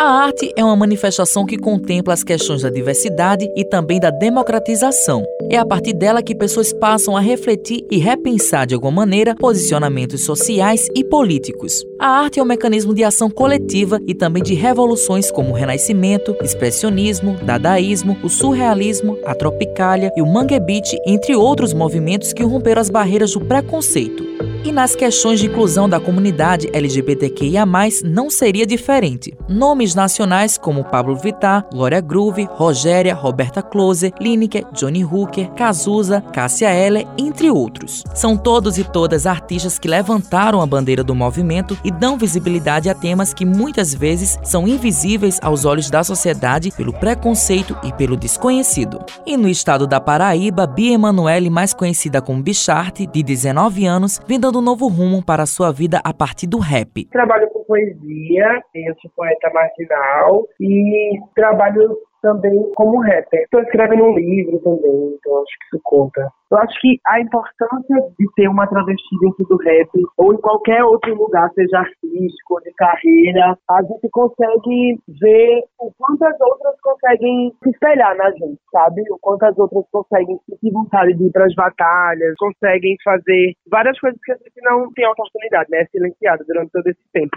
A arte é uma manifestação que contempla as questões da diversidade e também da democratização. É a partir dela que pessoas passam a refletir e repensar de alguma maneira posicionamentos sociais e políticos. A arte é um mecanismo de ação coletiva e também de revoluções como o Renascimento, Expressionismo, Dadaísmo, o Surrealismo, a Tropicália e o Mangue Beat, entre outros movimentos que romperam as barreiras do preconceito. E nas questões de inclusão da comunidade LGBTQIA, não seria diferente. Nomes nacionais como Pablo Vittar, Glória Groove, Rogéria, Roberta Close, Lineker, Johnny Hooker, Cazuza, Cássia Eller, entre outros. São todos e todas artistas que levantaram a bandeira do movimento e dão visibilidade a temas que muitas vezes são invisíveis aos olhos da sociedade pelo preconceito e pelo desconhecido. E no estado da Paraíba, Bia Emanuele, mais conhecida como Bicharte, de 19 anos, vem dando um novo rumo para a sua vida a partir do rap. Trabalho poesia, eu sou poeta marginal e trabalho também como rapper. Estou escrevendo um livro também, então acho que isso conta. Eu acho que a importância de ter uma travesti dentro do rap, ou em qualquer outro lugar, seja artístico ou de carreira, a gente consegue ver o quanto as outras conseguem se espelhar na gente, sabe? O quanto as outras conseguem sentir vontade de ir para as batalhas, conseguem fazer várias coisas que a gente não tem oportunidade, né? Silenciada durante todo esse tempo.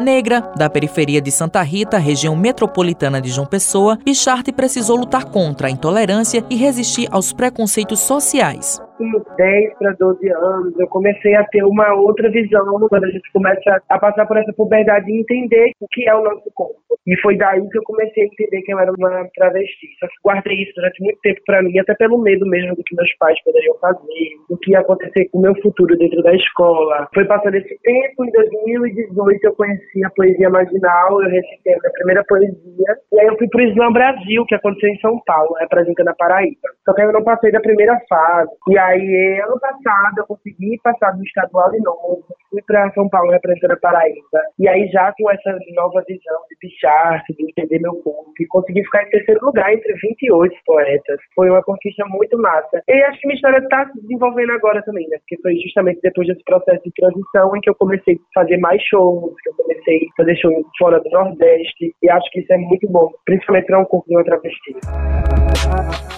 Negra, da periferia de Santa Rita, região metropolitana de João Pessoa, Bicharte precisou lutar contra a intolerância e resistir aos preconceitos sociais uns 10 para 12 anos, eu comecei a ter uma outra visão quando a gente começa a passar por essa puberdade e entender o que é o nosso corpo. E foi daí que eu comecei a entender que eu era uma travesti. Só que guardei isso durante muito tempo para mim, até pelo medo mesmo do que meus pais poderiam fazer, do que ia acontecer com o meu futuro dentro da escola. Foi passando esse tempo, em 2018 eu conheci a poesia marginal, eu recitei a minha primeira poesia, e aí eu fui pro Slam Brasil, que aconteceu em São Paulo, representando a Paraíba. Só que eu não passei da primeira fase. E aí, ano passado, eu consegui passar do estadual de novo, fui para São Paulo representando a Paraíba. E aí, já com essa nova visão de pichar, de entender meu corpo, e consegui ficar em terceiro lugar entre 28 poetas. Foi uma conquista muito massa. E acho que minha história está se desenvolvendo agora também, né? Porque foi justamente depois desse processo de transição em que eu comecei a fazer mais shows, que eu comecei a fazer shows fora do Nordeste. E acho que isso é muito bom, principalmente para um corpo de uma travesti.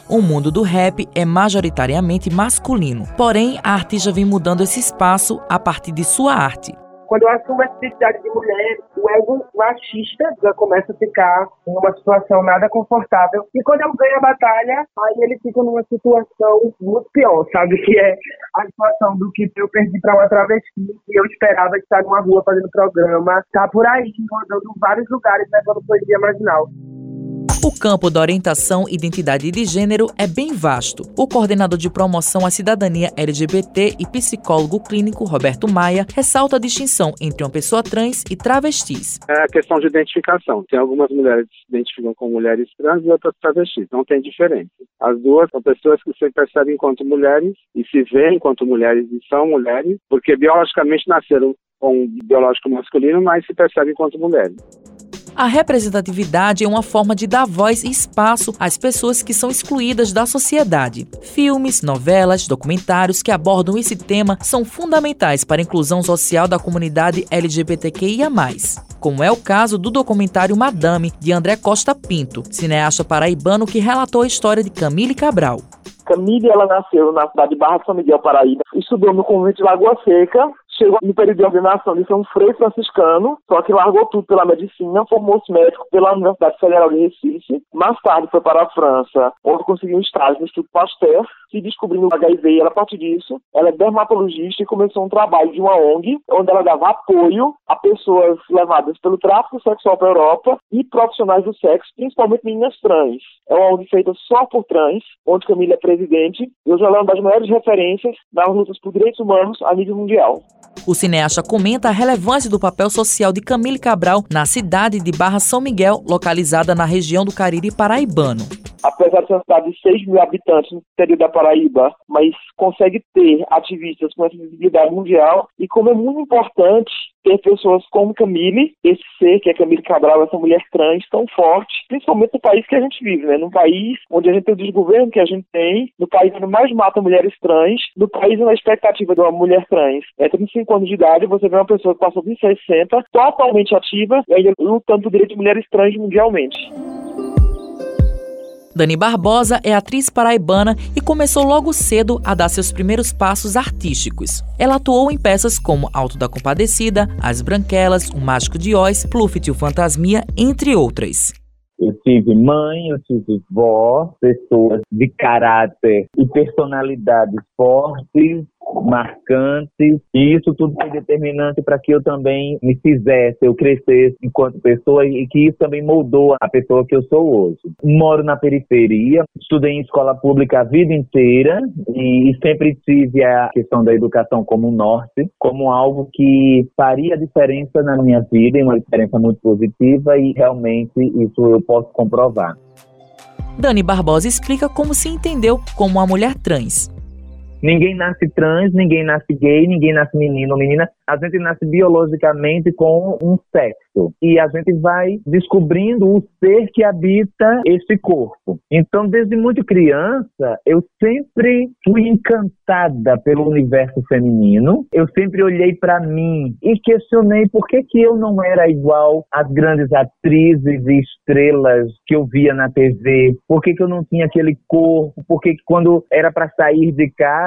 O mundo do rap é majoritariamente masculino, porém a artista vem mudando esse espaço a partir de sua arte. Quando eu assumo essa identidade de mulher, o ego machista já começa a ficar em uma situação nada confortável. E quando eu ganho a batalha, aí ele fica numa situação muito pior, sabe? Que é a situação do que eu perdi para uma travesti e eu esperava estar numa rua fazendo programa, tá por aí, rodando vários lugares levando poesia marginal. O campo da orientação e identidade de gênero é bem vasto. O coordenador de promoção à cidadania LGBT e psicólogo clínico Roberto Maia ressalta a distinção entre uma pessoa trans e travestis. É a questão de identificação. Tem algumas mulheres que se identificam como mulheres trans e outras travestis. Não tem diferença. As duas são pessoas que se percebem enquanto mulheres e se veem enquanto mulheres e são mulheres, porque biologicamente nasceram com um biológico masculino, mas se percebem enquanto mulheres. A representatividade é uma forma de dar voz e espaço às pessoas que são excluídas da sociedade. Filmes, novelas, documentários que abordam esse tema são fundamentais para a inclusão social da comunidade LGBTQIA. Como é o caso do documentário Madame, de André Costa Pinto, cineasta paraibano que relatou a história de Camille Cabral. Camille ela nasceu na cidade de Barra São Miguel, Paraíba, estudou no convento de Lagoa Seca chegou no período de ordenação de um frei franciscano, só que largou tudo pela medicina, formou-se médico pela Universidade Federal de Recife. Mais tarde foi para a França, onde conseguiu um estágio no Instituto Pasteur, se descobrindo o HIV e a partir disso, ela é dermatologista e começou um trabalho de uma ONG, onde ela dava apoio a pessoas levadas pelo tráfico sexual para a Europa e profissionais do sexo, principalmente meninas trans. É uma ONG feita só por trans, onde Camila é presidente, e hoje ela é uma das maiores referências nas lutas por direitos humanos a nível mundial. O cineasta comenta a relevância do papel social de Camille Cabral na cidade de Barra São Miguel, localizada na região do Cariri paraibano. Apesar de ser uma cidade de 6 mil habitantes no interior da Paraíba, mas consegue ter ativistas com essa visibilidade mundial e como é muito importante ter pessoas como Camille, esse ser que é Camille Cabral, essa mulher trans tão forte, principalmente no país que a gente vive, né? Num país onde a gente tem o desgoverno que a gente tem, no país onde mais mata mulheres trans, no país onde a expectativa de uma mulher trans é 35 anos de idade, você vê uma pessoa que passou de 60, totalmente ativa e ainda lutando por direito de mulheres trans mundialmente. Dani Barbosa é atriz paraibana e começou logo cedo a dar seus primeiros passos artísticos. Ela atuou em peças como Alto da Compadecida, As Branquelas, O Mágico de Oz, Pluft e o Fantasmia, entre outras. Eu tive mãe, eu tive vó, pessoas de caráter e personalidades fortes, marcantes, e isso tudo foi determinante para que eu também me fizesse, eu crescesse enquanto pessoa e que isso também moldou a pessoa que eu sou hoje. Moro na periferia, estudei em escola pública a vida inteira e, sempre tive a questão da educação como norte, como algo que faria diferença na minha vida, uma diferença muito positiva e realmente isso eu posso comprovar. Dani Barbosa explica como se entendeu como uma mulher trans. Ninguém nasce trans, ninguém nasce gay, ninguém nasce menino ou menina. A gente nasce biologicamente com um sexo e a gente vai descobrindo o ser que habita esse corpo. Então, desde muito criança, eu sempre fui encantada pelo universo feminino. Eu sempre olhei para mim e questionei por que que eu não era igual às grandes atrizes e estrelas que eu via na TV. Por que que eu não tinha aquele corpo? Por que que quando era para sair de casa,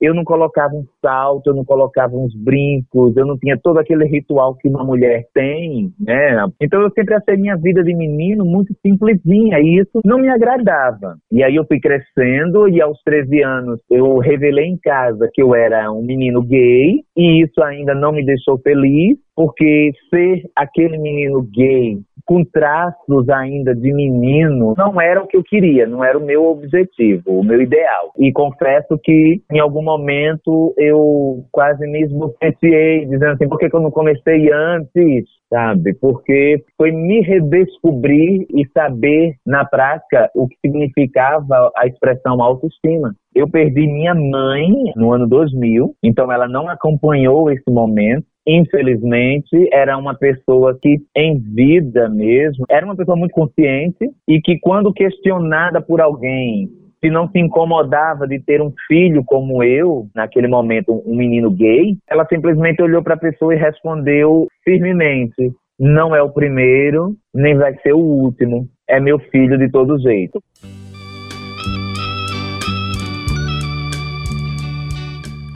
eu não colocava um salto, eu não colocava uns brincos eu não tinha todo aquele ritual que uma mulher tem, né? Então eu sempre achei minha vida de menino muito simplesinha e isso não me agradava. E aí eu fui crescendo e aos 13 anos eu revelei em casa que eu era um menino gay e isso ainda não me deixou feliz, porque ser aquele menino gay com traços ainda de menino não era o que eu queria, não era o meu objetivo, o meu ideal. E confesso que em algum momento eu quase me esbofeteei, dizendo assim, por que, que eu não comecei antes? Sabe? Porque foi me redescobrir e saber na prática o que significava a expressão autoestima. Eu perdi minha mãe no ano 2000, então ela não acompanhou esse momento infelizmente, era uma pessoa que, em vida mesmo, era uma pessoa muito consciente e que, quando questionada por alguém se não se incomodava de ter um filho como eu, naquele momento, um menino gay, ela simplesmente olhou para a pessoa e respondeu firmemente: não é o primeiro, nem vai ser o último, é meu filho de todo jeito.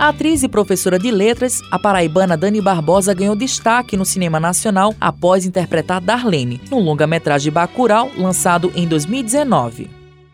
A atriz e professora de letras, a paraibana Dani Barbosa ganhou destaque no cinema nacional após interpretar Darlene, no longa-metragem Bacurau, lançado em 2019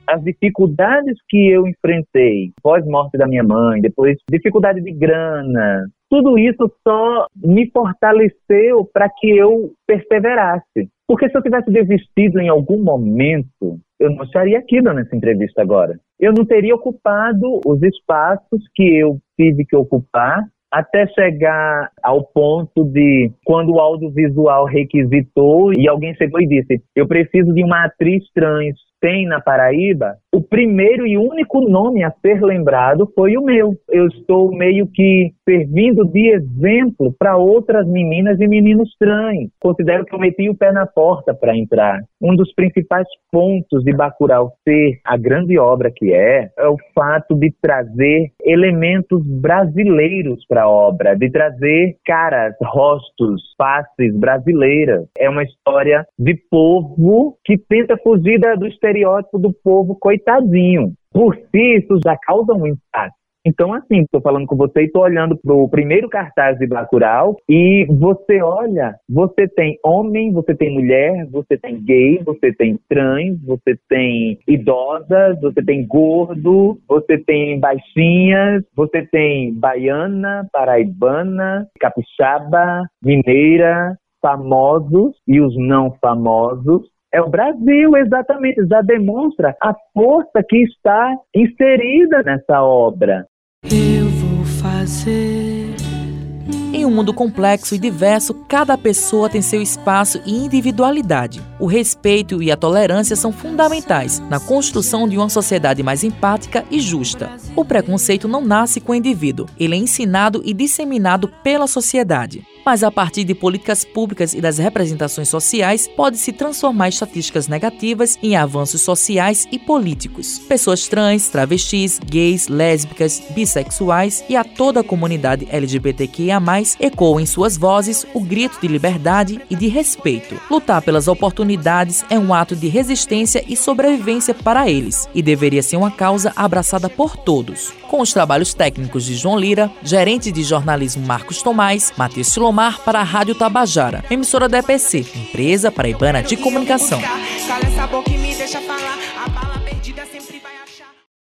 as dificuldades que eu enfrentei pós-morte da minha mãe, depois dificuldade de grana, tudo isso só me fortaleceu para que eu perseverasse. Porque se eu tivesse desistido em algum momento, eu não estaria aqui dando essa entrevista agora. Eu não teria ocupado os espaços que eu tive que ocupar até chegar ao ponto de quando o audiovisual requisitou e alguém chegou e disse: Eu preciso de uma atriz trans tem na Paraíba, o primeiro e único nome a ser lembrado foi o meu. Eu estou meio que servindo de exemplo para outras meninas e meninos trans. Considero que eu meti o pé na porta para entrar. Um dos principais pontos de Bacurau ser a grande obra que é, é o fato de trazer elementos brasileiros para a obra, de trazer caras, rostos, faces brasileiras. É uma história de povo que tenta fugir do estereótipo do povo coitadinho. Por si, isso já causa um impacto. Então, assim, estou falando com você e estou olhando para o primeiro cartaz de Bacurau e você olha, você tem homem, você tem mulher, você tem gay, você tem trans, você tem idosas, você tem gordo, você tem baixinhas, você tem baiana, paraibana, capixaba, mineira, famosos e os não famosos. É o Brasil, exatamente, já demonstra a força que está inserida nessa obra. Eu vou fazer Em um mundo complexo e diverso, cada pessoa tem seu espaço e individualidade. O respeito e a tolerância são fundamentais na construção de uma sociedade mais empática e justa. O preconceito não nasce com o indivíduo, ele é ensinado e disseminado pela sociedade mas a partir de políticas públicas e das representações sociais pode-se transformar estatísticas negativas em avanços sociais e políticos. Pessoas trans, travestis, gays, lésbicas, bissexuais e a toda a comunidade LGBTQIA+, ecoam em suas vozes o grito de liberdade e de respeito. Lutar pelas oportunidades é um ato de resistência e sobrevivência para eles e deveria ser uma causa abraçada por todos. Com os trabalhos técnicos de João Lira, gerente de jornalismo Marcos Tomás, Matheus Silomar, Omar para a Rádio Tabajara, emissora da EPC, empresa paraibana de comunicação.